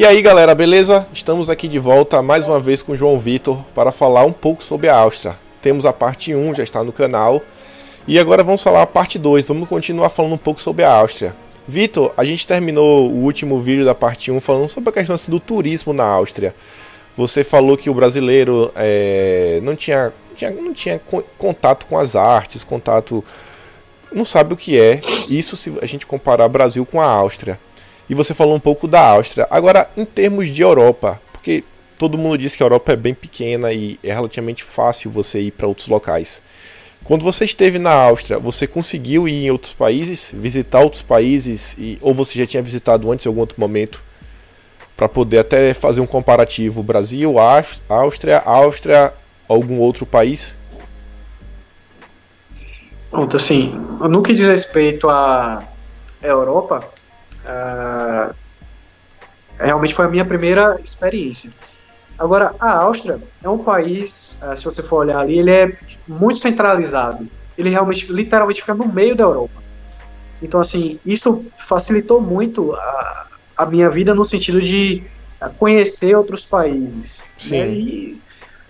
E aí galera, beleza? Estamos aqui de volta mais uma vez com o João Vitor para falar um pouco sobre a Áustria. Temos a parte 1, já está no canal. E agora vamos falar a parte 2, vamos continuar falando um pouco sobre a Áustria. Vitor, a gente terminou o último vídeo da parte 1 falando sobre a questão assim, do turismo na Áustria. Você falou que o brasileiro é, não, tinha, tinha, não tinha contato com as artes, contato. não sabe o que é. Isso se a gente comparar Brasil com a Áustria e você falou um pouco da Áustria. Agora, em termos de Europa, porque todo mundo diz que a Europa é bem pequena e é relativamente fácil você ir para outros locais. Quando você esteve na Áustria, você conseguiu ir em outros países, visitar outros países, e, ou você já tinha visitado antes em algum outro momento, para poder até fazer um comparativo Brasil, Áustria, Áustria, algum outro país? Pronto, assim, no que diz respeito à Europa, Uh, realmente foi a minha primeira experiência. Agora, a Áustria é um país, uh, se você for olhar ali, ele é muito centralizado. Ele realmente, literalmente, fica no meio da Europa. Então, assim, isso facilitou muito a, a minha vida no sentido de conhecer outros países. Né? Sim. Né? E,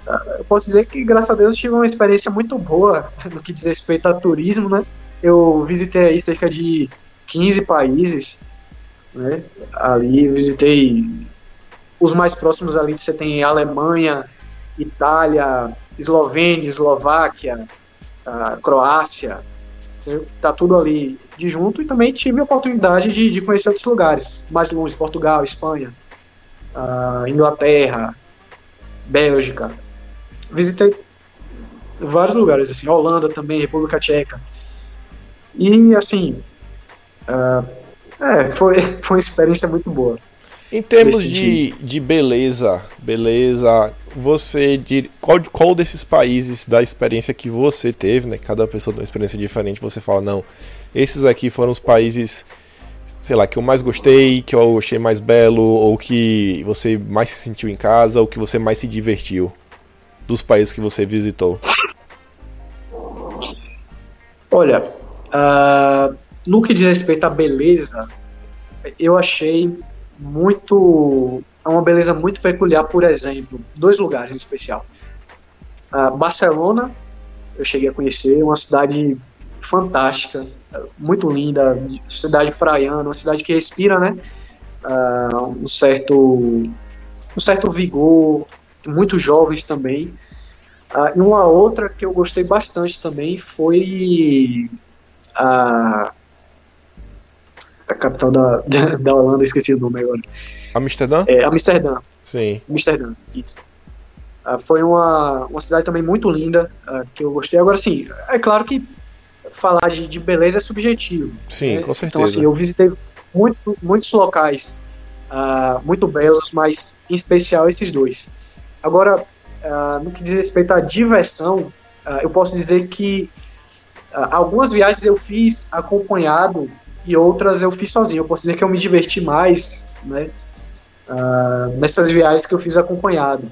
uh, eu posso dizer que, graças a Deus, tive uma experiência muito boa no que diz respeito a turismo, né? Eu visitei aí cerca de 15 países, né? Ali visitei os mais próximos ali você tem Alemanha, Itália, Eslovênia, Eslováquia, Croácia, né? tá tudo ali de junto e também tive a oportunidade de, de conhecer outros lugares mais longe, Portugal, Espanha, Inglaterra, Bélgica. Visitei vários lugares assim, Holanda também, República Tcheca. E assim, uh, é, foi, foi uma experiência muito boa. Em termos de, de beleza, beleza, você qual, qual desses países da experiência que você teve, né? Cada pessoa tem uma experiência diferente, você fala, não, esses aqui foram os países, sei lá, que eu mais gostei, que eu achei mais belo, ou que você mais se sentiu em casa, ou que você mais se divertiu dos países que você visitou? Olha, uh, no que diz respeito à beleza, eu achei muito. É uma beleza muito peculiar, por exemplo, dois lugares em especial. Uh, Barcelona, eu cheguei a conhecer, uma cidade fantástica, muito linda, cidade praiana, uma cidade que respira, né? Uh, um certo um certo vigor, muito jovens também. Uh, e uma outra que eu gostei bastante também foi a a capital da, da Holanda, esqueci o nome agora. Amsterdã? É, Amsterdã. Sim. Amsterdã, isso. Uh, foi uma, uma cidade também muito linda, uh, que eu gostei. Agora, sim, é claro que falar de, de beleza é subjetivo. Sim, né? com certeza. Então, assim, eu visitei muitos, muitos locais uh, muito belos, mas em especial esses dois. Agora, no que diz respeito à diversão, eu posso dizer que algumas viagens eu fiz acompanhado e outras eu fiz sozinho. Eu posso dizer que eu me diverti mais, né? Uh, nessas viagens que eu fiz acompanhado.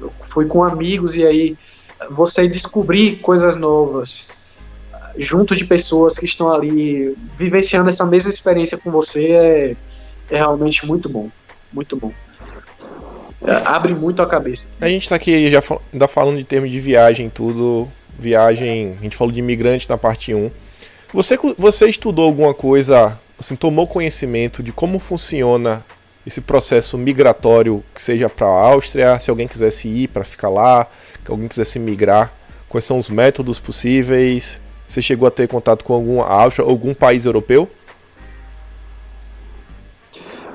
Eu fui com amigos e aí você descobrir coisas novas junto de pessoas que estão ali vivenciando essa mesma experiência com você é, é realmente muito bom, muito bom. É, abre muito a cabeça. A gente está aqui já ainda falando de termos de viagem, tudo. Viagem, a gente falou de imigrante na parte 1. Você, você estudou alguma coisa, assim, tomou conhecimento de como funciona esse processo migratório, que seja para a Áustria, se alguém quisesse ir para ficar lá, que alguém quisesse migrar, quais são os métodos possíveis? Você chegou a ter contato com alguma Áustria, algum país europeu?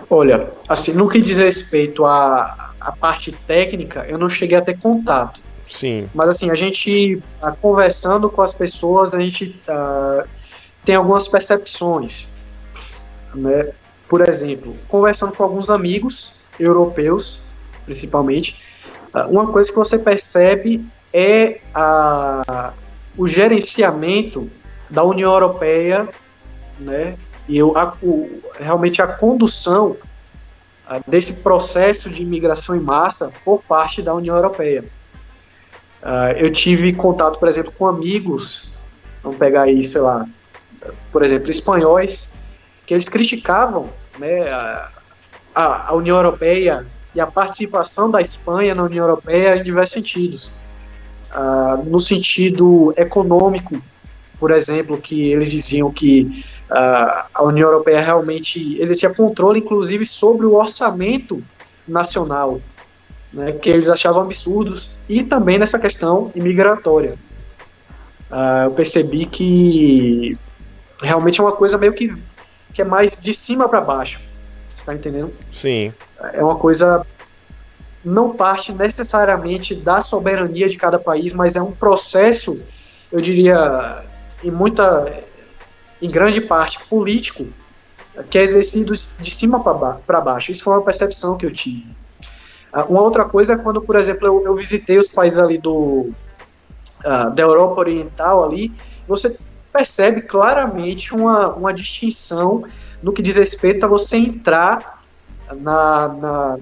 Olha, assim, no que diz respeito à, à parte técnica, eu não cheguei a ter contato. Sim. Mas assim, a gente, a, conversando com as pessoas, a gente uh, tem algumas percepções. Né? Por exemplo, conversando com alguns amigos europeus, principalmente, ah, uma coisa que você percebe é a, o gerenciamento da União Europeia, né? E eu, a, o, realmente a condução a, ah, desse processo de imigração em massa por parte da União Europeia. Uh, eu tive contato, por exemplo, com amigos, vamos pegar aí, sei lá, por exemplo, espanhóis, que eles criticavam né, a, a, União Europeia e a participação da Espanha na União Europeia em diversos sentidos. Uh, no sentido econômico, por exemplo, que eles diziam que uh, a União Europeia realmente exercia controle, inclusive, sobre o orçamento nacional, né, que eles achavam absurdos, e também nessa questão imigratória. Uh, eu percebi que realmente é uma coisa meio que, que é mais de cima para baixo. Você tá entendendo? Sim. É uma coisa não parte necessariamente da soberania de cada país, mas é um processo, eu diria, em muita, em grande parte político, que é exercido de cima para baixo. Isso foi uma percepção que eu tive. Ah, uma outra coisa é quando, por exemplo, eu, eu visitei os países ali do uh, da Europa Oriental ali, você percebe claramente uma, uma distinção no que diz respeito a você entrar na, na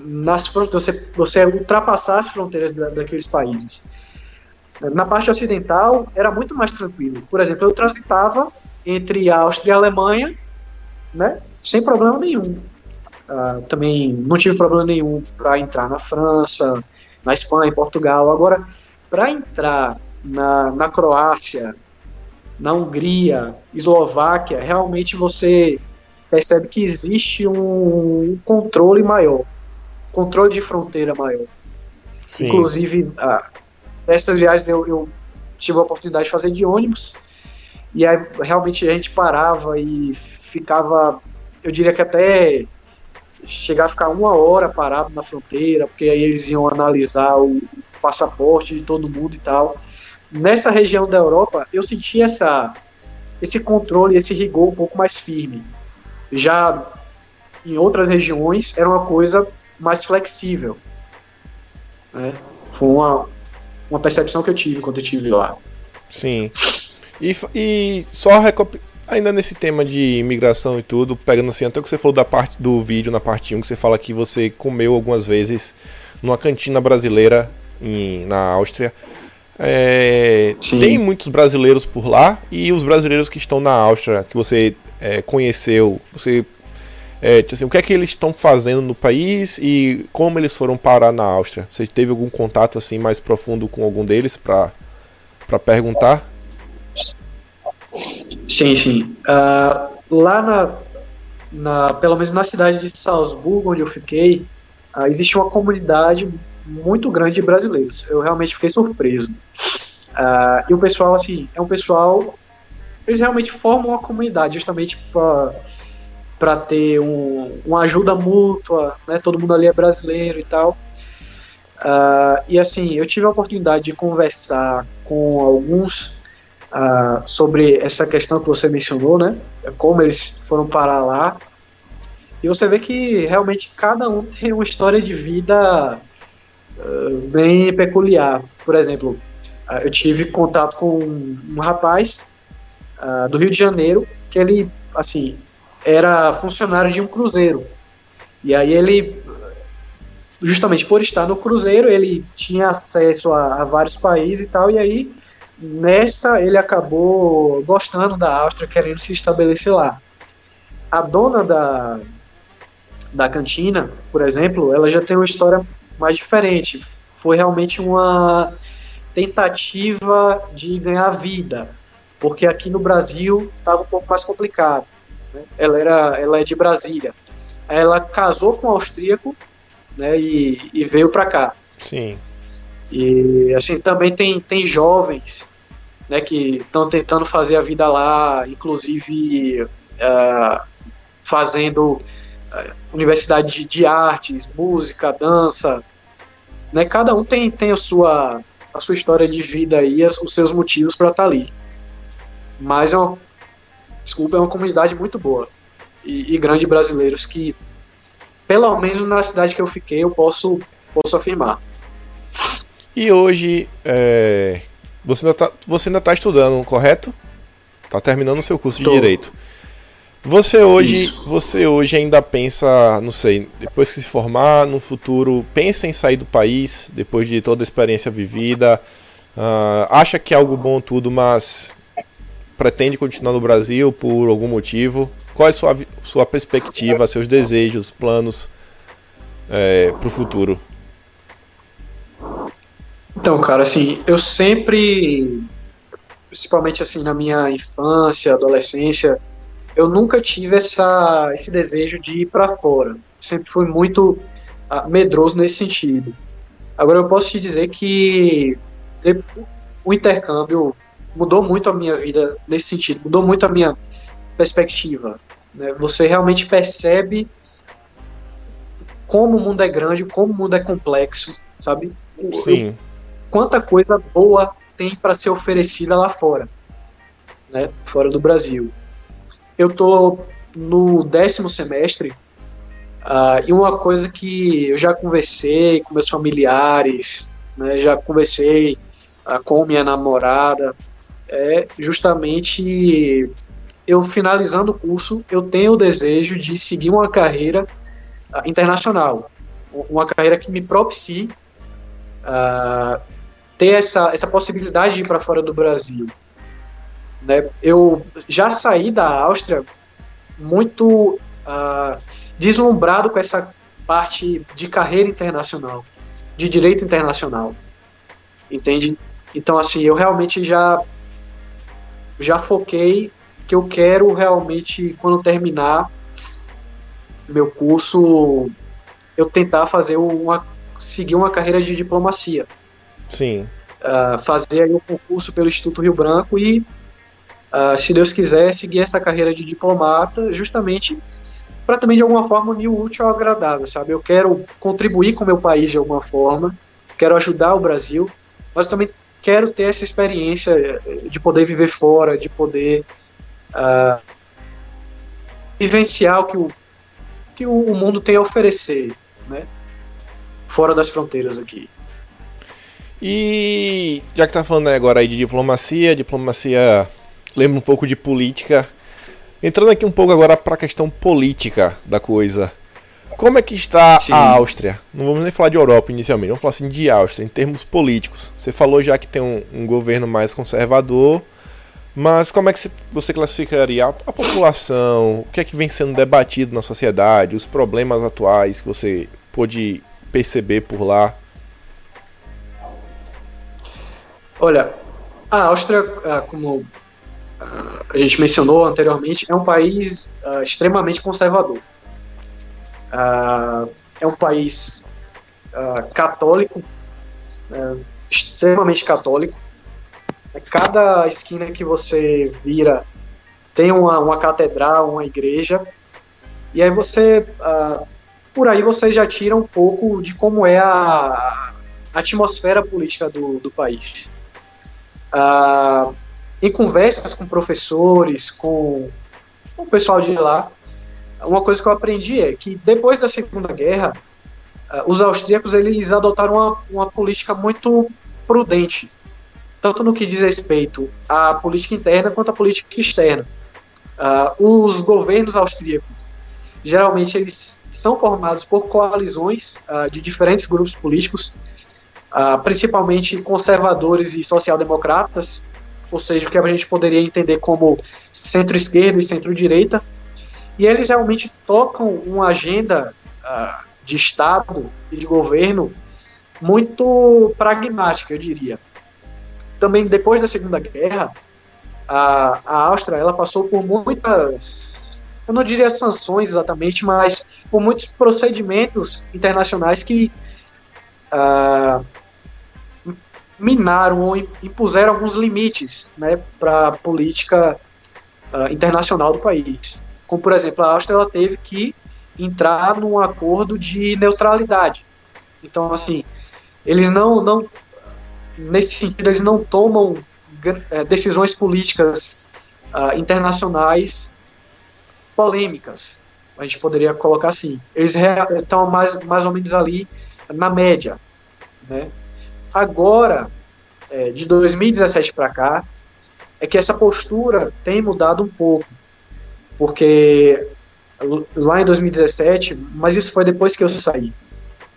nas você, você ultrapassar as fronteiras da, daqueles países. Na parte ocidental era muito mais tranquilo. Por exemplo, eu transitava entre Áustria e Alemanha, né, sem problema nenhum. Uh, também não tive problema nenhum para entrar na França, na Espanha, em Portugal. Agora, para entrar na, na Croácia, na Hungria, Eslováquia, realmente você percebe que existe um, controle maior, controle de fronteira maior. Sim. Inclusive, ah, essas viagens eu, eu, tive a oportunidade de fazer de ônibus, e aí realmente a gente parava e ficava, eu diria que até chegar a ficar uma hora parado na fronteira, porque aí eles iam analisar o passaporte de todo mundo e tal nessa região da Europa, eu senti essa, esse controle, esse rigor um pouco mais firme. Já em outras regiões era uma coisa mais flexível. Né? Foi uma, uma percepção que eu tive quando eu estive lá. Sim. E, e só ainda nesse tema de imigração e tudo, pegando assim, até o que você falou da parte do vídeo na parte 1, que você fala que você comeu algumas vezes numa cantina brasileira em, na Áustria. É, tem muitos brasileiros por lá e os brasileiros que estão na Áustria, que você é, conheceu, você é, tipo assim, o que é que eles estão fazendo no país e como eles foram parar na Áustria? Você teve algum contato assim mais profundo com algum deles para para perguntar? Sim, sim. Uh, lá na, na, pelo menos na cidade de Salzburgo, onde eu fiquei, uh, existe uma comunidade muito grande de brasileiros. Eu realmente fiquei surpreso. Uh, e o pessoal, assim, é um pessoal. Eles realmente formam uma comunidade justamente para ter um, uma ajuda mútua, né? Todo mundo ali é brasileiro e tal. Uh, e assim, eu tive a oportunidade de conversar com alguns uh, sobre essa questão que você mencionou, né? Como eles foram parar lá. E você vê que realmente cada um tem uma história de vida bem peculiar. Por exemplo, uh, eu tive contato com um, rapaz uh, do Rio de Janeiro que ele, assim, era funcionário de um cruzeiro. E aí ele, justamente por estar no cruzeiro, ele tinha acesso a, a vários países e tal, e aí nessa ele acabou gostando da Áustria, querendo se estabelecer lá. A dona da, da cantina, por exemplo, ela já tem uma história mais diferente. Foi realmente uma tentativa de ganhar vida, porque aqui no Brasil estava um pouco mais complicado. Né? Ela era, ela é de Brasília. Ela casou com um austríaco, né, e, e veio para cá. Sim. E assim também tem tem jovens, né, que estão tentando fazer a vida lá, inclusive uh, fazendo uh, universidade de, de artes, música, dança, né? Cada um tem, tem a, sua, a sua história de vida aí, os seus motivos para estar tá ali. Mas é uma, desculpa, é uma comunidade muito boa e, e grande de brasileiros que, pelo menos na cidade que eu fiquei, eu posso, posso afirmar. E hoje, é, você ainda está você ainda tá estudando, correto? Tá terminando o seu curso Tô. de Direito. Você hoje, Isso. você hoje ainda pensa, não sei, depois que se formar, no futuro, pensa em sair do país, depois de toda a experiência vivida, uh, acha que é algo bom tudo, mas pretende continuar no Brasil por algum motivo? Qual é a sua, sua perspectiva, seus desejos, planos é, para o futuro? Então, cara, assim, eu sempre, principalmente assim na minha infância, adolescência, eu nunca tive essa, esse desejo de ir para fora. Sempre fui muito uh, medroso nesse sentido. Agora eu posso te dizer que o intercâmbio mudou muito a minha vida nesse sentido, mudou muito a minha perspectiva. Né? Você realmente percebe como o mundo é grande, como o mundo é complexo, sabe? Sim. quanta coisa boa tem para ser oferecida lá fora, né? Fora do Brasil. Eu tô no décimo semestre uh, e uma coisa que eu já conversei com meus familiares, né? Já conversei uh, com minha namorada é justamente eu finalizando o curso, eu tenho o desejo de seguir uma carreira uh, internacional, uma carreira que me propicie ter essa, essa possibilidade de ir para fora do Brasil. Né? Eu já saí da Áustria muito uh, deslumbrado com essa parte de carreira internacional, de direito internacional, entende? Então, assim, eu realmente já já foquei que eu quero realmente, quando terminar meu curso, eu tentar fazer uma seguir uma carreira de diplomacia. Sim. Uh, fazer aí um concurso pelo Instituto Rio Branco e, uh, se Deus quiser, seguir essa carreira de diplomata, justamente para também de alguma forma unir o útil ao agradável, sabe? Eu quero contribuir com o meu país de alguma forma, quero ajudar o Brasil, mas também quero ter essa experiência eh, de poder viver fora, de poder uh, vivenciar o que o, que o mundo tem a oferecer, né? Fora das fronteiras aqui. E já que tá falando agora aí de diplomacia, diplomacia lembra um pouco de política. Entrando aqui um pouco agora para a questão política da coisa. Como é que está Sim. a Áustria? Não vamos nem falar de Europa inicialmente, vamos falar assim de Áustria, em termos políticos. Você falou já que tem um, um governo mais conservador, mas como é que você classificaria a, a, população? O que é que vem sendo debatido na sociedade? Os problemas atuais que você pôde perceber por lá? Olha, a Áustria, ah, como a gente mencionou anteriormente, é um país uh, extremamente conservador. Uh, é um país uh, católico, uh, extremamente católico. Cada esquina que você vira tem uma, uma catedral, uma igreja. E aí você, por aí você já tira um pouco de como é a, a atmosfera política do, do país. Em conversas com professores, com, o pessoal de lá, uma coisa que eu aprendi é que depois da Segunda Guerra, uh, os austríacos eles adotaram uma, uma política muito prudente, tanto no que diz respeito à política interna quanto à política externa. Uh, os governos austríacos, geralmente, eles são formados por coalizões uh, de diferentes grupos políticos, principalmente conservadores e social-democratas, ou seja, o que a gente poderia entender como centro-esquerda e centro-direita, e eles realmente tocam uma agenda uh, de Estado e de governo muito pragmática, eu diria. Também depois da Segunda Guerra, a, a Áustria ela passou por muitas, eu não diria sanções exatamente, mas por muitos procedimentos internacionais que uh, minaram ou impuseram alguns limites né, para a política uh, internacional do país. Como, por exemplo, a Áustria ela teve que entrar num acordo de neutralidade. Então, assim, eles não, não nesse sentido, eles não tomam é, decisões políticas uh, internacionais polêmicas. A gente poderia colocar assim. Eles estão mais, mais ou menos ali na média. Né? Agora, é, de 2017 para cá, é que essa postura tem mudado um pouco porque lá em 2017, mas isso foi depois que eu saí.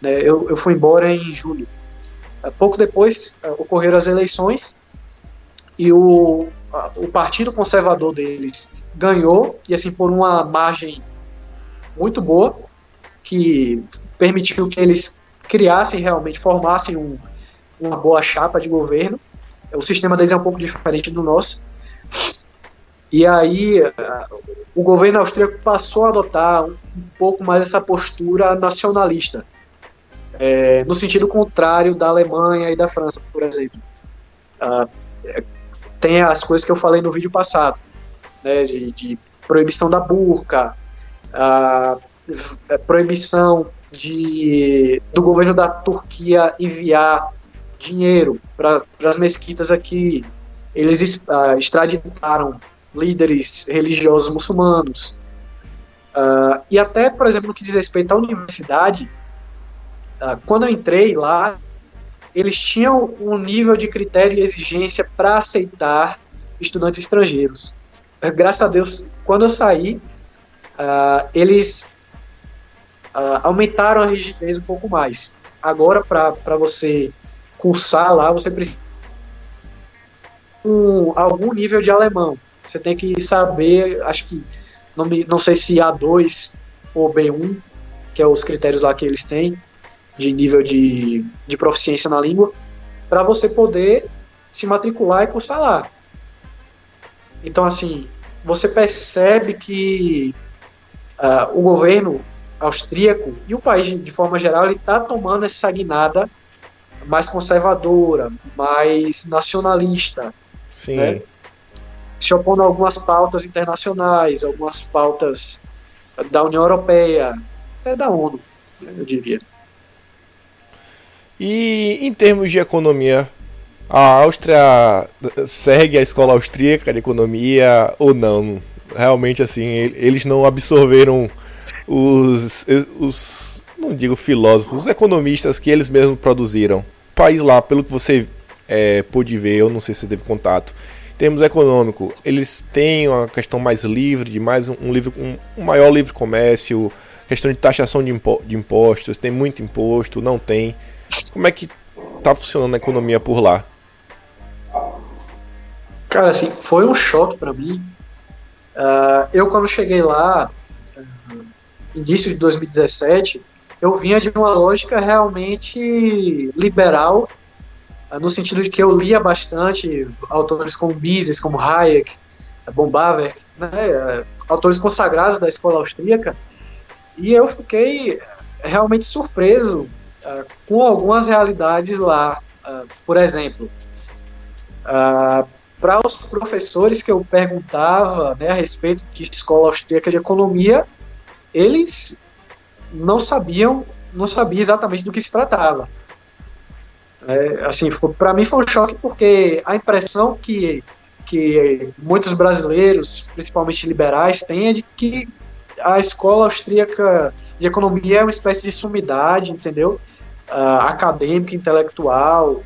Né, eu, eu fui embora em julho. É, pouco depois é, ocorreram as eleições e o, o partido conservador deles ganhou, e assim, por uma margem muito boa, que permitiu que eles criassem realmente, formassem um, uma boa chapa de governo. O sistema deles é um pouco diferente do nosso. E aí o governo austríaco passou a adotar um, pouco mais essa postura nacionalista, é, no sentido contrário da Alemanha e da França, por exemplo. Ah, tem as coisas que eu falei no vídeo passado, né, de, de proibição da burca, a proibição de, do governo da Turquia enviar dinheiro para as mesquitas aqui. Eles uh, extraditaram líderes religiosos muçulmanos. Uh, e até, por exemplo, no que diz respeito à universidade, uh, quando eu entrei lá, eles tinham um nível de critério e exigência para aceitar estudantes estrangeiros. Graças a Deus, quando eu saí, uh, eles aumentaram a rigidez um pouco mais. Agora, para você cursar lá, você precisa um, algum nível de alemão. Você tem que saber, acho que, não, me, não sei se A2 ou B1, que é os critérios lá que eles têm, de nível de, de proficiência na língua, para você poder se matricular e cursar lá. Então, assim, você percebe que uh, o governo austríaco e o país de forma geral ele está tomando essa guinada mais conservadora, mais nacionalista, Sim. Né? se opondo a algumas pautas internacionais, algumas pautas da União Europeia, até da ONU, eu diria. E em termos de economia, a Áustria segue a escola austríaca de economia ou não? Realmente assim, eles não absorveram os, os não digo filósofos, os economistas que eles mesmos produziram. País lá, pelo que você é, pôde ver, eu não sei se você teve contato, em termos econômico, eles têm uma questão mais livre, de mais um, um livre, um, um, maior livre comércio, questão de taxação de, impo de impostos, tem muito imposto, não tem. Como é que tá funcionando a economia por lá? Cara, assim, foi um choque para mim. Uh, eu, quando cheguei lá, uh, início de 2017, eu vinha de uma lógica realmente liberal, uh, no sentido de que eu lia bastante autores como Mises, como Hayek, Bombaver, né, autores consagrados da escola austríaca, e eu fiquei realmente surpreso uh, com algumas realidades lá. Uh, por exemplo, uh, para os professores que eu perguntava né, a respeito de escola austríaca de economia, eles não sabiam, não sabiam exatamente do que se tratava. É, assim, para mim foi um choque porque a impressão que que muitos brasileiros, principalmente liberais, têm é de que a escola austríaca de economia é uma espécie de sumidade, entendeu? uh, acadêmica, intelectual.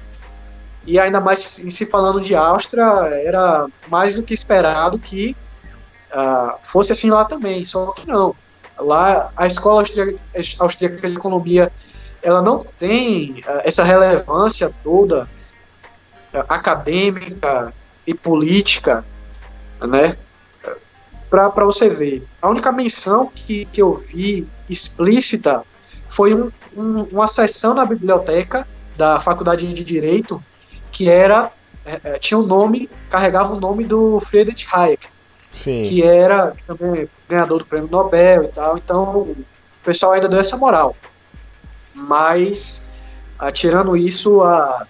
E ainda mais em se falando de Áustria, era mais do que esperado que uh, fosse assim lá também. Só que não. Lá, a escola austríaca, austríaca de economia ela não tem uh, essa relevância toda acadêmica e política, né? Para você ver. A única menção que, que eu vi explícita foi um, um, uma sessão na biblioteca da Faculdade de Direito que era é, é tinha o um nome, carregava o nome do Friedrich Hayek, Sim. que era também ganhador do prêmio Nobel e tal. Então o pessoal ainda deu essa moral. Mas, tirando isso, a,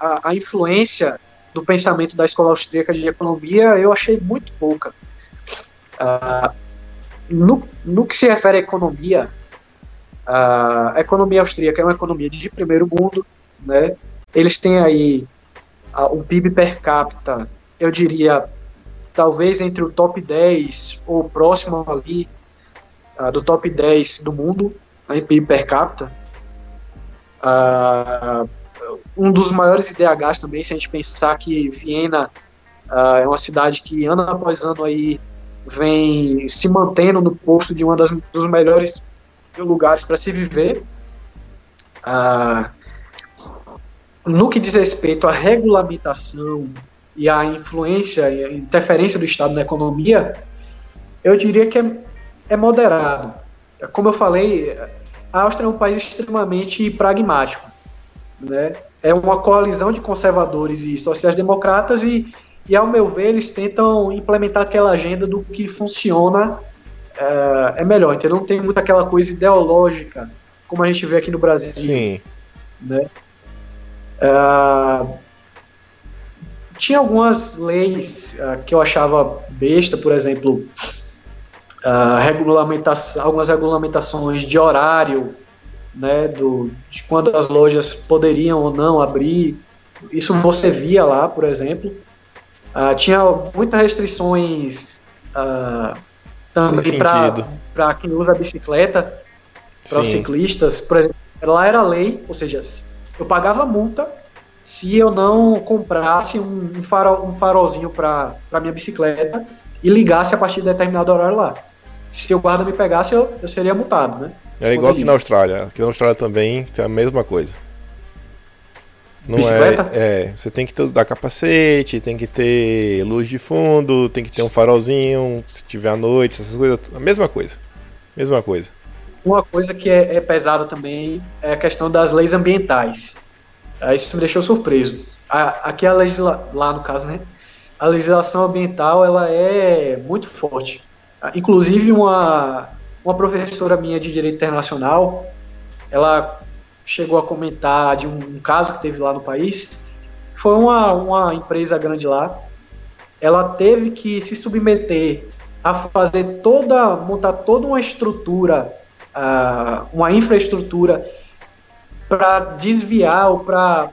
a, a influência do pensamento da escola austríaca de economia eu achei muito pouca. Uh, no, no que se refere à economia, a economia austríaca é uma economia de primeiro mundo, né? Eles têm aí o PIB per capita, eu diria, talvez entre o top 10 ou próximo ali do top 10 do mundo, né, PIB per capita. um dos maiores IDHs também, se a gente pensar que Viena é uma cidade que ano após ano aí vem se mantendo no posto de das dos melhores lugares para se viver. No que diz respeito à regulamentação e à influência e à interferência do Estado na economia, eu diria que é, é moderado. Como eu falei, a Áustria é um país extremamente pragmático. Né? É uma coalizão de conservadores e sociais-democratas e, e, ao meu ver, eles tentam implementar aquela agenda do que funciona é, é melhor. Então não tem muito aquela coisa ideológica como a gente vê aqui no Brasil. Sim. Né? É, tinha algumas leis uh, que eu achava besta, por exemplo, uh, algumas regulamentações de horário, né, do, de quando as lojas poderiam ou não abrir. Isso você via lá, por exemplo. Uh, tinha muitas restrições também para quem usa bicicleta, para os ciclistas. Por exemplo, lá era lei, ou seja, eu pagava multa se eu não comprasse um, farol, um farolzinho para minha bicicleta e ligasse a partir de determinado horário lá. Se o guarda me pegasse, eu, eu seria multado, né? É igual aqui na Austrália. Aqui na Austrália também tem a mesma coisa. Não Bicicleta? É, é, você tem que ter, dar capacete, tem que ter luz de fundo, tem que ter um farolzinho, se tiver à noite, essas coisas. A mesma coisa. Mesma coisa. Uma coisa que é, é pesada também é a questão das leis ambientais. Isso me deixou surpreso. Aqui a legisla... lá no caso, né? A legislação ambiental ela é muito forte. Inclusive uma uma professora minha de direito internacional, ela chegou a comentar de um, um caso que teve lá no país. Foi uma, uma empresa grande lá. Ela teve que se submeter a fazer toda, montar toda uma estrutura, uh, uma infraestrutura para desviar ou para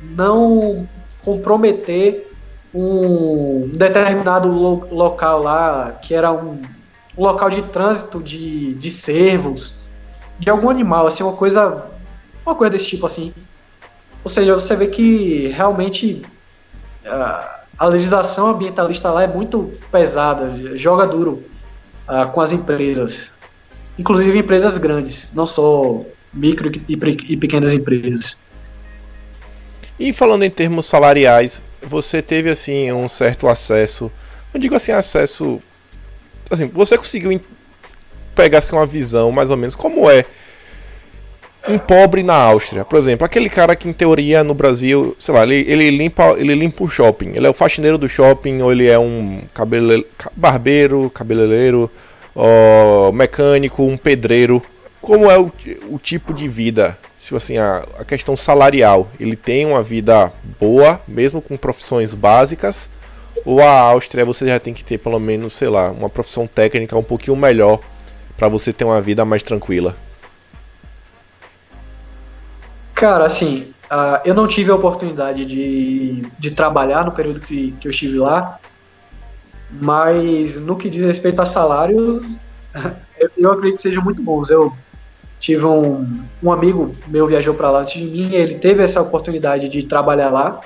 não comprometer um determinado lo local lá, que era um, local de trânsito de, de cervos, de algum animal, assim, uma coisa, uma coisa desse tipo, assim. Ou seja, você vê que realmente uh, a legislação ambientalista lá é muito pesada, joga duro uh, com as empresas, inclusive empresas grandes, não só micro e pequenas empresas. E falando em termos salariais, você teve assim um certo acesso, não digo assim acesso, assim, você conseguiu pegar assim, uma visão mais ou menos como é um pobre na Áustria, por exemplo, aquele cara que em teoria no Brasil, sei lá, ele, ele limpa ele limpa o shopping, ele é o faxineiro do shopping ou ele é um cabele, barbeiro, cabeleireiro, ó, mecânico, um pedreiro como é o, o tipo de vida, se assim, a, a questão salarial, ele tem uma vida boa, mesmo com profissões básicas, ou a Áustria você já tem que ter pelo menos, sei lá, uma profissão técnica um pouquinho melhor para você ter uma vida mais tranquila? Cara, assim, uh, eu não tive a oportunidade de, de trabalhar no período que, que eu estive lá, mas no que diz respeito a salários, eu, acredito que sejam muito bons. Eu Tive um, um amigo meu viajou para lá antes de mim, ele teve essa oportunidade de trabalhar lá.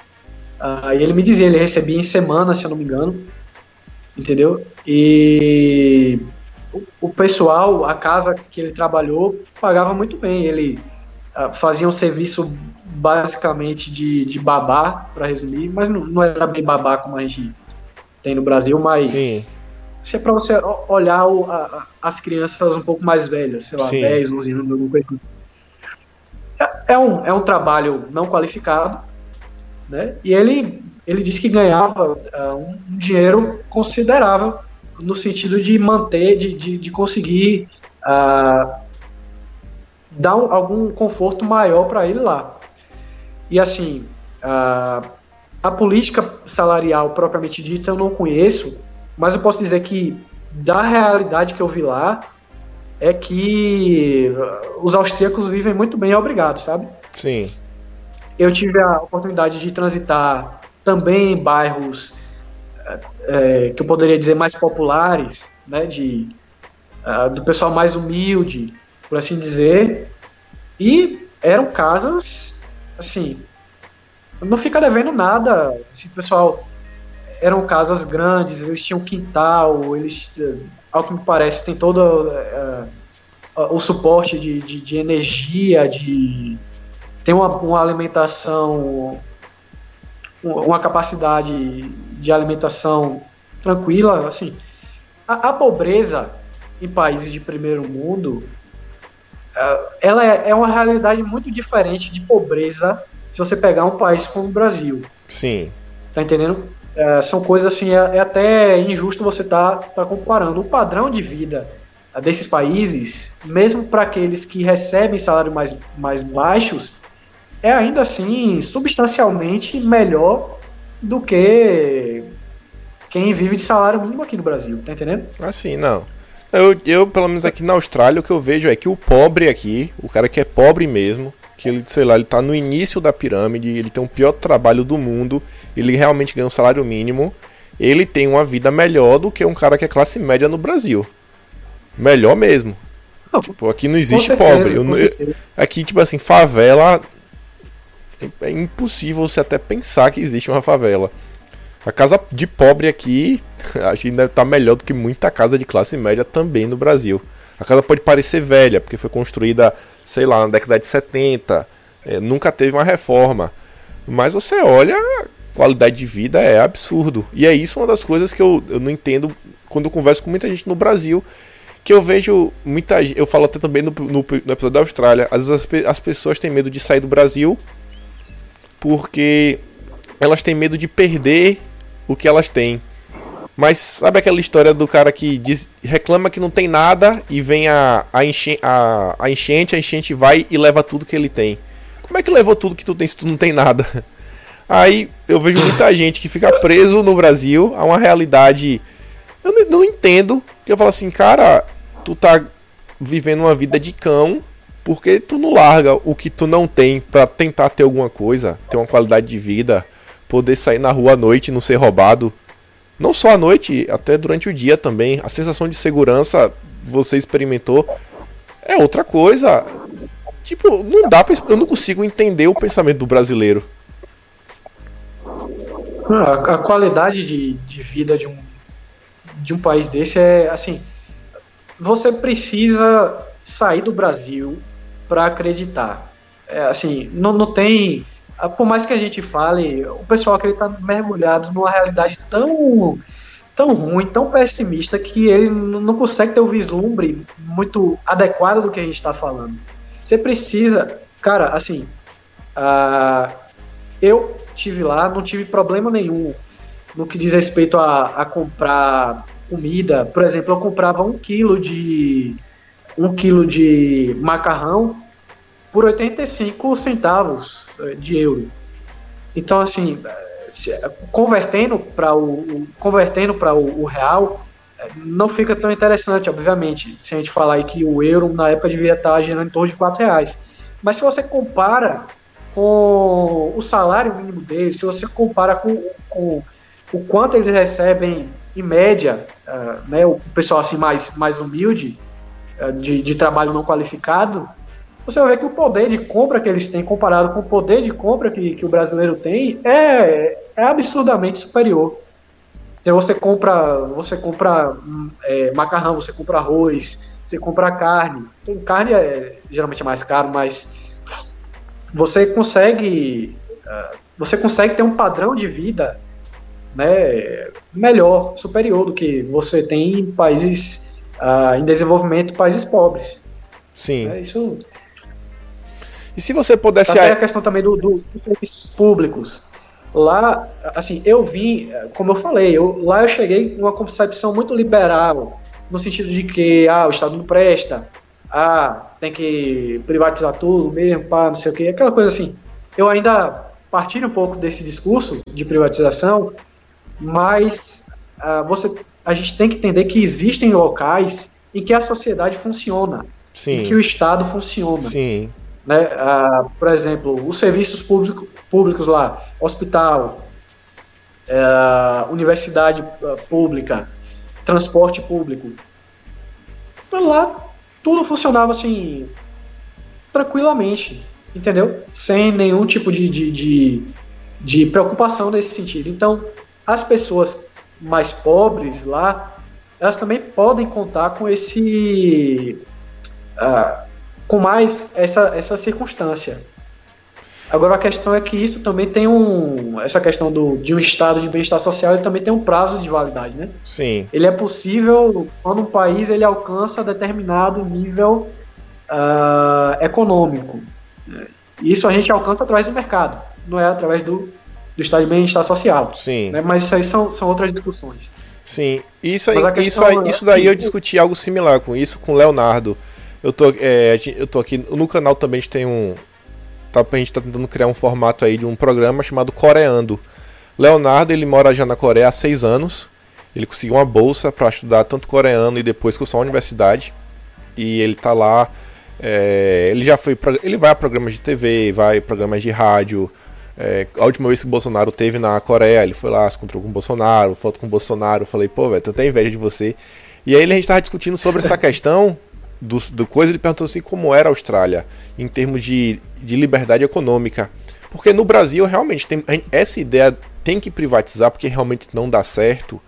Uh, e ele me dizia, ele recebia em semana, se eu não me engano, entendeu? E o, o pessoal, a casa que ele trabalhou, pagava muito bem. Ele uh, fazia um serviço basicamente de, de babá, para resumir, mas não, não, era bem babá como a gente tem no Brasil, mas Sim. Isso é para você olhar o, a, as crianças um pouco mais velhas, sei lá, Sim. 10, 11 anos, alguma coisa. Assim. É, é, um, é um trabalho não qualificado, né? E ele, ele disse que ganhava uh, um dinheiro considerável no sentido de manter, de, de, de conseguir uh, dar um, algum conforto maior para ele lá. E assim, uh, a política salarial propriamente dita eu não conheço, mas eu posso dizer que, da realidade que eu vi lá, é que os austríacos vivem muito bem, obrigado, sabe? Sim. Eu tive a oportunidade de transitar também em bairros é, que eu poderia dizer mais populares, né, de, uh, do pessoal mais humilde, por assim dizer, e eram casas, assim, não fica devendo nada, assim, pessoal eram casas grandes, eles tinham quintal, eles, ao que me parece, tem todo uh, o suporte de, de, de, energia, de tem uma, uma alimentação, uma capacidade de alimentação tranquila, assim. a, a pobreza em países de primeiro mundo, uh, ela é, é, uma realidade muito diferente de pobreza se você pegar um país como o Brasil. Sim. Tá entendendo? Uh, são coisas assim, é, é, até injusto você tá, tá comparando. O padrão de vida desses países, mesmo para aqueles que recebem salários mais, mais baixos, é ainda assim substancialmente melhor do que quem vive de salário mínimo aqui no Brasil, tá entendendo? Assim, não. Eu, eu, pelo menos aqui na Austrália, o que eu vejo é que o pobre aqui, o cara que é pobre mesmo, que ele, sei lá, ele tá no início da pirâmide, ele tem o pior trabalho do mundo, ele realmente ganha um salário mínimo, ele tem uma vida melhor do que um cara que é classe média no Brasil. Melhor mesmo. Não, tipo, aqui não existe certeza, pobre. Eu, aqui, tipo assim, favela. É impossível você até pensar que existe uma favela. A casa de pobre aqui, acho que deve estar tá melhor do que muita casa de classe média também no Brasil. A casa pode parecer velha, porque foi construída, sei lá, na década de 70, é, nunca teve uma reforma. Mas você olha, a qualidade de vida é absurdo. E é isso uma das coisas que eu, eu não entendo quando eu converso com muita gente no Brasil. Que eu vejo muita Eu falo até também no, no, no episódio da Austrália. Às vezes as, as pessoas têm medo de sair do Brasil porque elas têm medo de perder o que elas têm. Mas sabe aquela história do cara que diz, reclama que não tem nada e vem a, a, enche, a, a enchente, a enchente vai e leva tudo que ele tem. Como é que levou tudo que tu tem se tu não tem nada? Aí eu vejo muita gente que fica preso no Brasil a uma realidade. Eu não, não entendo. Que eu falo assim, cara, tu tá vivendo uma vida de cão porque tu não larga o que tu não tem para tentar ter alguma coisa, ter uma qualidade de vida poder sair na rua à noite e não ser roubado. Não só à noite, até durante o dia também. A sensação de segurança você experimentou é outra coisa. Tipo, não dá pra, eu não consigo entender o pensamento do brasileiro. A, qualidade de, de vida de um, de um país desse é assim. Você precisa sair do Brasil para acreditar. É, assim, não, não tem por mais que a gente fale, o pessoal acredita mergulhado numa realidade tão tão ruim, tão pessimista que ele não consegue ter o um vislumbre muito adequado do que a gente está falando. Você precisa, cara, assim, uh, eu tive lá, não tive problema nenhum no que diz respeito a, a comprar comida. Por exemplo, eu comprava um quilo de um quilo de macarrão por 85 centavos eh, de euro. Então, assim, se, convertendo para o, convertendo para o, o, real, eh, não fica tão interessante, obviamente, se a gente falar aí que o euro na época devia estar gerando em torno de 4 reais. Mas se você compara com o salário mínimo deles, se você compara com, com o quanto eles recebem em média, uh, né, o pessoal assim mais, mais humilde, uh, de, de trabalho não qualificado, você vai ver que o poder de compra que eles têm comparado com o poder de compra que, que o brasileiro tem é, é absurdamente superior. Então você compra, você compra é, macarrão, você compra arroz, você compra carne. Então, carne é geralmente mais caro, mas você consegue uh, você consegue ter um padrão de vida né, melhor, superior do que você tem em países uh, em desenvolvimento, países pobres. Sim. É, isso e se você pudesse. Até a questão também do, do, dos serviços públicos. Lá, assim, eu vi, como eu falei, eu, lá eu cheguei com uma concepção muito liberal, no sentido de que ah, o Estado não presta, ah, tem que privatizar tudo mesmo, pá, não sei o quê, aquela coisa assim. Eu ainda partilho um pouco desse discurso de privatização, mas ah, você, a gente tem que entender que existem locais em que a sociedade funciona, Sim. em que o Estado funciona. Sim. Né? Ah, por exemplo, os serviços público, públicos lá, hospital, é, universidade ah, pública, transporte público. Lá tudo funcionava assim tranquilamente, entendeu? Sem nenhum tipo de, de, de, de preocupação nesse sentido. Então, as pessoas mais pobres lá, elas também podem contar com esse uh, com mais essa, essa circunstância. Agora a questão é que isso também tem um. Essa questão do, de um estado de bem-estar social ele também tem um prazo de validade, né? Sim. Ele é possível quando um país ele alcança determinado nível uh, econômico. Isso a gente alcança através do mercado, não é através do, do estado de bem-estar social. Sim. Né? Mas isso aí são, são outras discussões. Sim. Isso, aí, isso, aí, isso daí eu discuti algo similar com isso com o Leonardo. Eu tô, é, eu tô aqui no canal também a gente tem um Tá, a gente tá tentando criar um formato aí de um programa chamado Coreando. Leonardo, ele mora já na Coreia há seis anos. Ele conseguiu uma bolsa para estudar tanto coreano e depois cursar a universidade. E ele tá lá. É, ele já foi. Ele vai a programas de TV, vai a programas de rádio. É, a última vez que o Bolsonaro teve na Coreia, ele foi lá, se encontrou com o Bolsonaro, foto com o Bolsonaro. Falei, pô, velho, tô até inveja de você. E aí a gente tava discutindo sobre essa questão do, do coisa, ele perguntou assim como era a Austrália em termos de, de liberdade econômica. Porque no Brasil, realmente, tem, essa ideia tem que privatizar porque realmente não dá certo.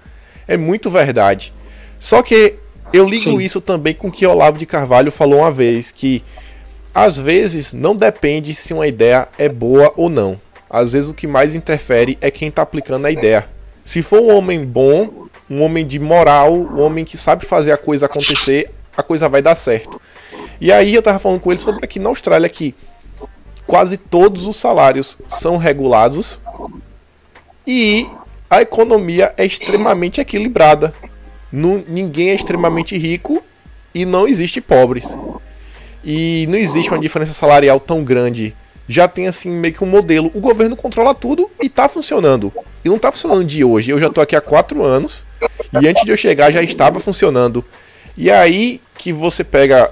É muito verdade. Só que eu ligo Sim. isso também com o que Olavo de Carvalho falou uma vez, que às vezes não depende se uma ideia é boa ou não. Às vezes o que mais interfere é quem está aplicando a ideia. Se for um homem bom, um homem de moral, um homem que sabe fazer a coisa acontecer, a coisa vai dar certo. E aí eu tava falando com ele sobre aqui na Austrália que quase todos os salários são regulados e a economia é extremamente equilibrada. Não, ninguém é extremamente rico e não existe pobres. E não existe uma diferença salarial tão grande. Já tem assim meio que um modelo. O governo controla tudo e tá funcionando. E não tá funcionando de hoje. Eu já tô aqui há quatro anos. E antes de eu chegar já estava funcionando. E aí que você pega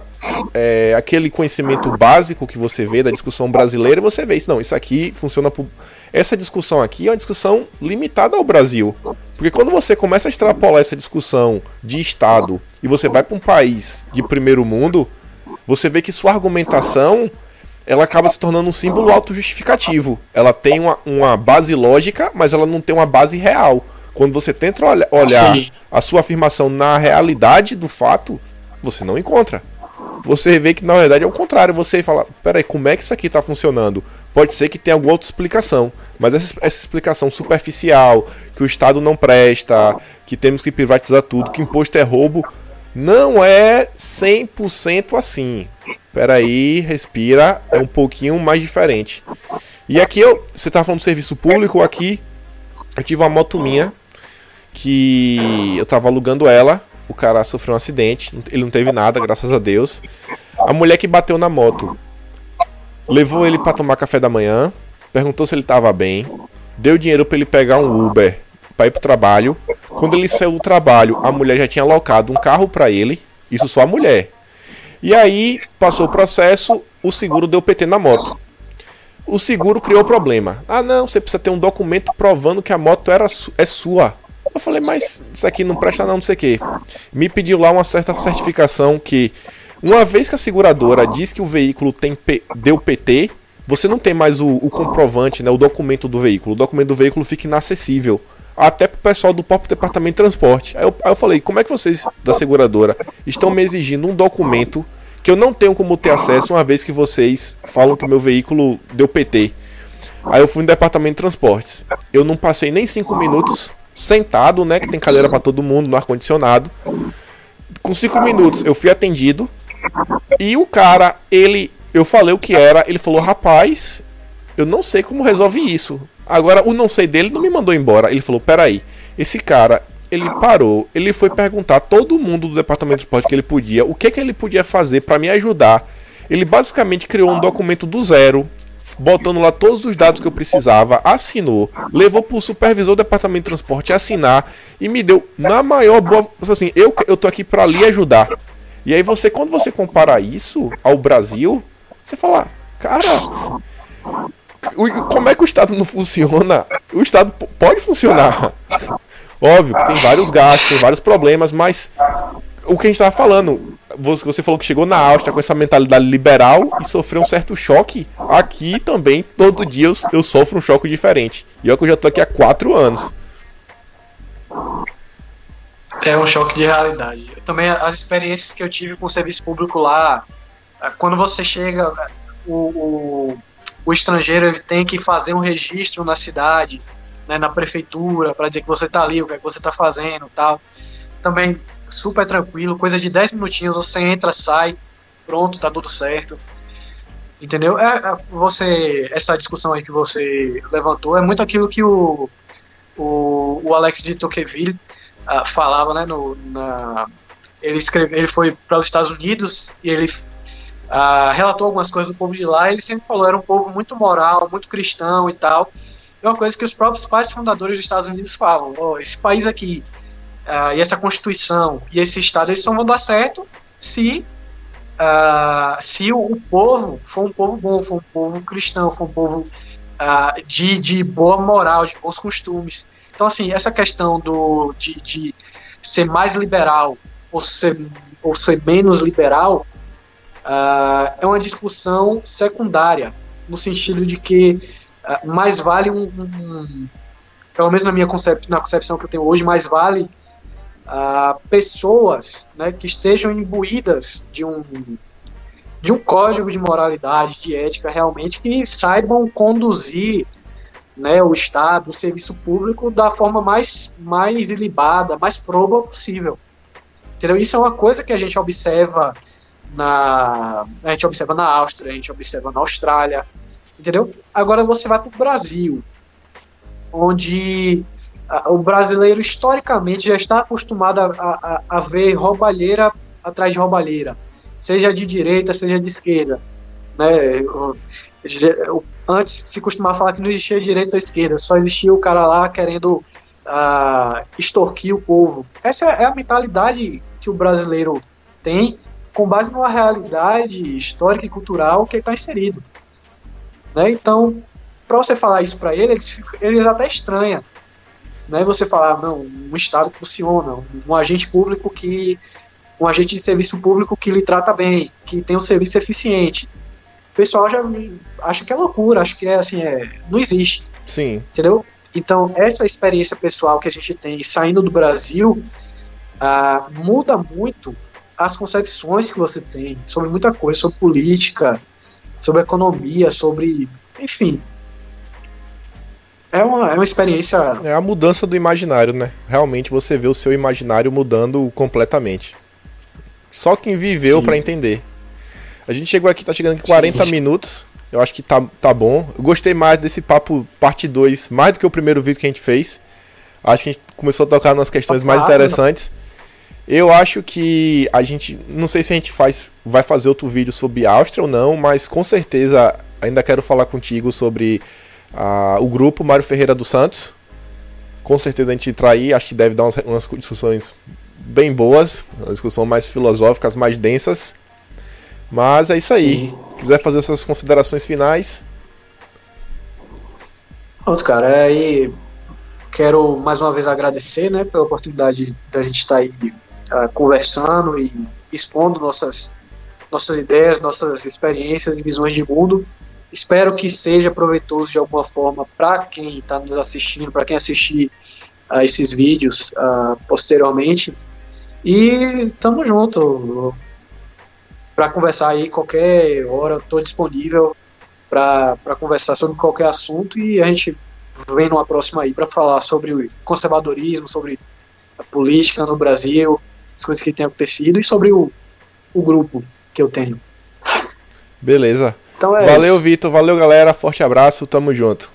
é, aquele conhecimento básico que você vê da discussão brasileira, você vê isso. Não, isso aqui funciona por. Essa discussão aqui é uma discussão limitada ao Brasil. Porque quando você começa a extrapolar essa discussão de Estado e você vai para um país de primeiro mundo, você vê que sua argumentação ela acaba se tornando um símbolo autojustificativo. Ela tem uma, uma base lógica, mas ela não tem uma base real. Quando você tenta olha, olhar Sim. a sua afirmação na realidade do fato, você não encontra. Você vê que na verdade é o contrário. Você fala, peraí, como é que isso aqui está funcionando? Pode ser que tenha alguma outra explicação. Mas essa, essa, explicação superficial, que o Estado não presta, que temos que privatizar tudo, que imposto é roubo, não é 100% assim. Peraí, respira, é um pouquinho mais diferente. E aqui eu, você está falando de serviço público, aqui eu tive uma moto minha que eu tava alugando ela, o cara sofreu um acidente, ele não teve nada, graças a Deus. A mulher que bateu na moto levou ele para tomar café da manhã, perguntou se ele tava bem, deu dinheiro para ele pegar um Uber para ir pro trabalho. Quando ele saiu do trabalho, a mulher já tinha alocado um carro para ele, isso só a mulher. E aí passou o processo, o seguro deu PT na moto. O seguro criou problema. Ah, não, você precisa ter um documento provando que a moto era é sua. Eu falei, mas isso aqui não presta não, não sei o que. Me pediu lá uma certa certificação que, uma vez que a seguradora diz que o veículo tem P, deu PT, você não tem mais o, o, comprovante, né, o documento do veículo. O documento do veículo fica inacessível. Até pro pessoal do próprio departamento de transporte. Aí eu, aí eu falei, como é que vocês da seguradora estão me exigindo um documento que eu não tenho como ter acesso, uma vez que vocês falam que meu veículo deu PT? Aí eu fui no departamento de transportes. Eu não passei nem cinco minutos sentado, né? Que tem cadeira para todo mundo no ar-condicionado. Com cinco minutos eu fui atendido. E o cara, ele. Eu falei o que era. Ele falou, rapaz, eu não sei como resolve isso. Agora, o não sei dele não me mandou embora. Ele falou, peraí, esse cara, ele parou, ele foi perguntar a todo mundo do departamento de esporte que ele podia, o que que ele podia fazer para me ajudar. Ele basicamente criou um documento do zero, botando lá todos os dados que eu precisava, assinou, levou pro supervisor do departamento de transporte assinar e me deu na maior boa, assim, eu eu tô aqui para lhe ajudar. E aí você quando você compara isso ao Brasil, você fala, cara, como é que o Estado não funciona? O Estado pode funcionar. Óbvio que tem vários gastos, tem vários problemas, mas o que a gente estava falando, você falou que chegou na Áustria com essa mentalidade liberal e sofreu um certo choque. Aqui também, todo dia eu, sofro um choque diferente. E olha que eu já tô aqui há quatro anos. É um choque de realidade. Eu também, as experiências que eu tive com o serviço público lá, quando você chega, o, o, o estrangeiro ele tem que fazer um registro na cidade, né, na prefeitura, para dizer que você está ali, o que, é que você está fazendo tal. Também super tranquilo, coisa de 10 minutinhos, você entra, sai, pronto, tá tudo certo. Entendeu? É, é, você, essa discussão aí que você levantou é muito aquilo que o, o, o Alex de Tocqueville uh, falava, né? No, na, ele, escreve, ele foi para os Estados Unidos e ele uh, relatou algumas coisas do povo de lá. E ele sempre falou era um povo muito moral, muito cristão e tal. É uma coisa que os próprios pais fundadores dos Estados Unidos falam: oh, esse país aqui uh, e essa constituição e esse estado eles só vão dar certo se Uh, se o, o, povo for um povo bom, for um povo cristão, for um povo uh, de, de boa moral, de bons costumes. Então, assim, essa questão do, de, de ser mais liberal ou ser, ou ser menos liberal é uma discussão secundária, no sentido de que mais vale um, um, pelo menos na minha na concepção que eu tenho hoje, mais vale uh, pessoas né, que estejam imbuídas de um, de um código de moralidade, de ética realmente, que saibam conduzir né, o Estado, o serviço público da forma mais, mais ilibada, mais proba possível. Entendeu? Isso é uma coisa que a gente observa na a gente observa na Áustria, a gente observa na Austrália, entendeu? Agora você vai para o Brasil, onde o brasileiro historicamente já está acostumado a, a, a, ver roubalheira atrás de roubalheira, seja de direita, seja de esquerda. Né? Antes se costumava falar que não existia direita ou esquerda, só existia o cara lá querendo uh, extorquir o povo. Essa é a mentalidade que o brasileiro tem com base numa realidade histórica e cultural que está inserido. Né? Então, para você falar isso para ele, eles, eles até estranham não é você falar, não, um Estado que funciona, um agente público que. um agente de serviço público que lhe trata bem, que tem um serviço eficiente. O pessoal já acha que é loucura, acha que é assim, é, não existe. Sim. Entendeu? Então, essa experiência pessoal que a gente tem saindo do Brasil ah, muda muito as concepções que você tem sobre muita coisa, sobre política, sobre economia, sobre. Enfim, é uma, é uma experiência. É a mudança do imaginário, né? Realmente você vê o seu imaginário mudando completamente. Só quem viveu para entender. A gente chegou aqui, tá chegando em 40 Sim. minutos. Eu acho que tá, tá bom. Eu gostei mais desse papo parte 2, mais do que o primeiro vídeo que a gente fez. Acho que a gente começou a tocar nas questões mais interessantes. Eu acho que a gente. Não sei se a gente faz, vai fazer outro vídeo sobre Áustria ou não, mas com certeza ainda quero falar contigo sobre o grupo Mário Ferreira dos Santos. Com certeza a gente aí, acho que deve dar umas, umas discussões bem boas, uma discussão mais filosóficas, mais densas. Mas é isso aí. Sim. Quiser fazer suas considerações finais. Pronto, cara. Aí quero mais uma vez agradecer né, pela oportunidade da gente estar aí uh, conversando e expondo nossas, nossas ideias, nossas experiências e visões de mundo. Espero que seja proveitoso de alguma forma para quem está nos assistindo, para quem assistir a uh, esses vídeos uh, posteriormente. E estamos junto para conversar aí qualquer hora. Estou disponível para conversar sobre qualquer assunto e a gente vem numa próxima aí para falar sobre o conservadorismo, sobre a política no Brasil, as coisas que têm acontecido e sobre o, o grupo que eu tenho. Beleza. Então é valeu, Vitor. Valeu, galera. Forte abraço. Tamo junto.